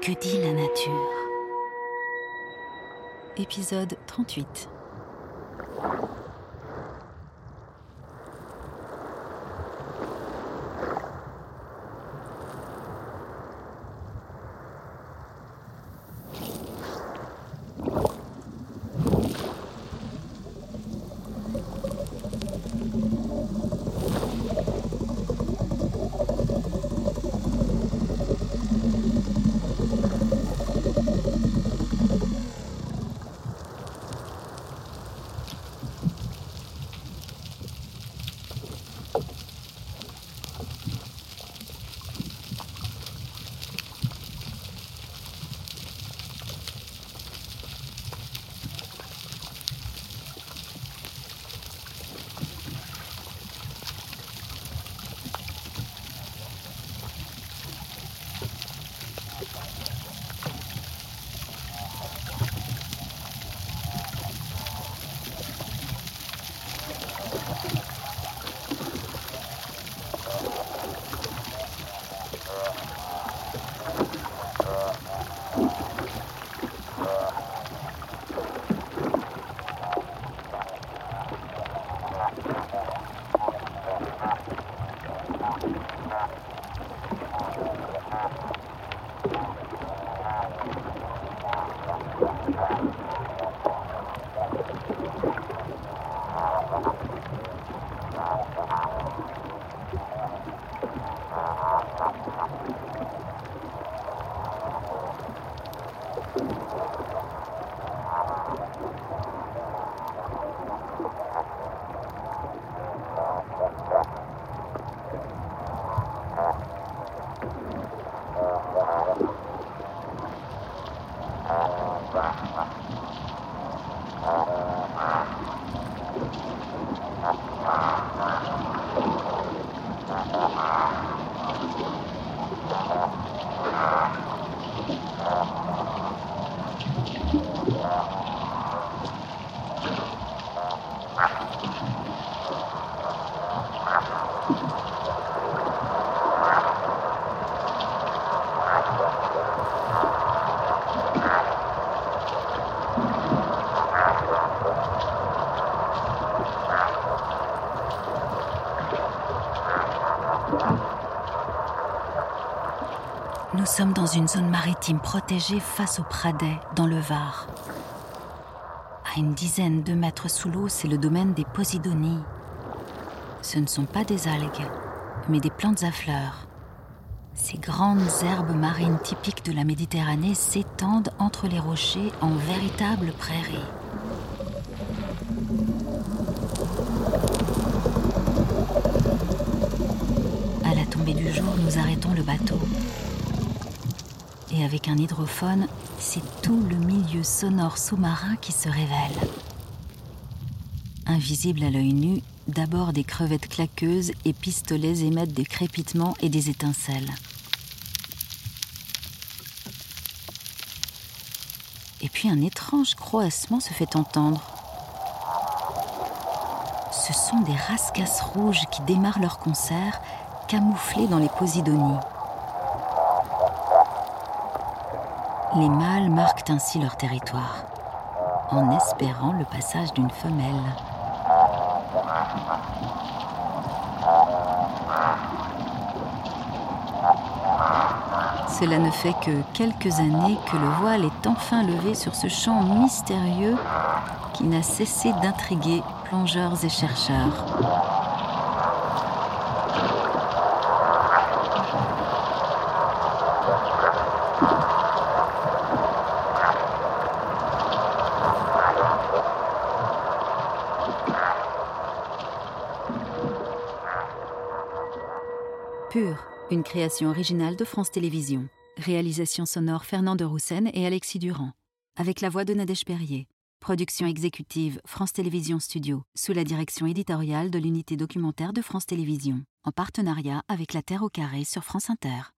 Que dit la nature. Épisode 38 Uh, Nous sommes dans une zone maritime protégée face au Pradet, dans le Var. À une dizaine de mètres sous l'eau, c'est le domaine des Posidonies. Ce ne sont pas des algues, mais des plantes à fleurs. Ces grandes herbes marines typiques de la Méditerranée s'étendent entre les rochers en véritables prairies. À la tombée du jour, nous arrêtons le bateau. Et avec un hydrophone, c'est tout le milieu sonore sous-marin qui se révèle. Invisible à l'œil nu, d'abord des crevettes claqueuses et pistolets émettent des crépitements et des étincelles. Et puis un étrange croassement se fait entendre. Ce sont des rascasses rouges qui démarrent leur concert, camouflés dans les posidonies. Les mâles marquent ainsi leur territoire, en espérant le passage d'une femelle. Cela ne fait que quelques années que le voile est enfin levé sur ce champ mystérieux qui n'a cessé d'intriguer plongeurs et chercheurs. Une création originale de France Télévisions. Réalisation sonore Fernand de Roussen et Alexis Durand. Avec la voix de Nadège Perrier. Production exécutive France Télévisions Studio, sous la direction éditoriale de l'unité documentaire de France Télévisions, en partenariat avec La Terre au Carré sur France Inter.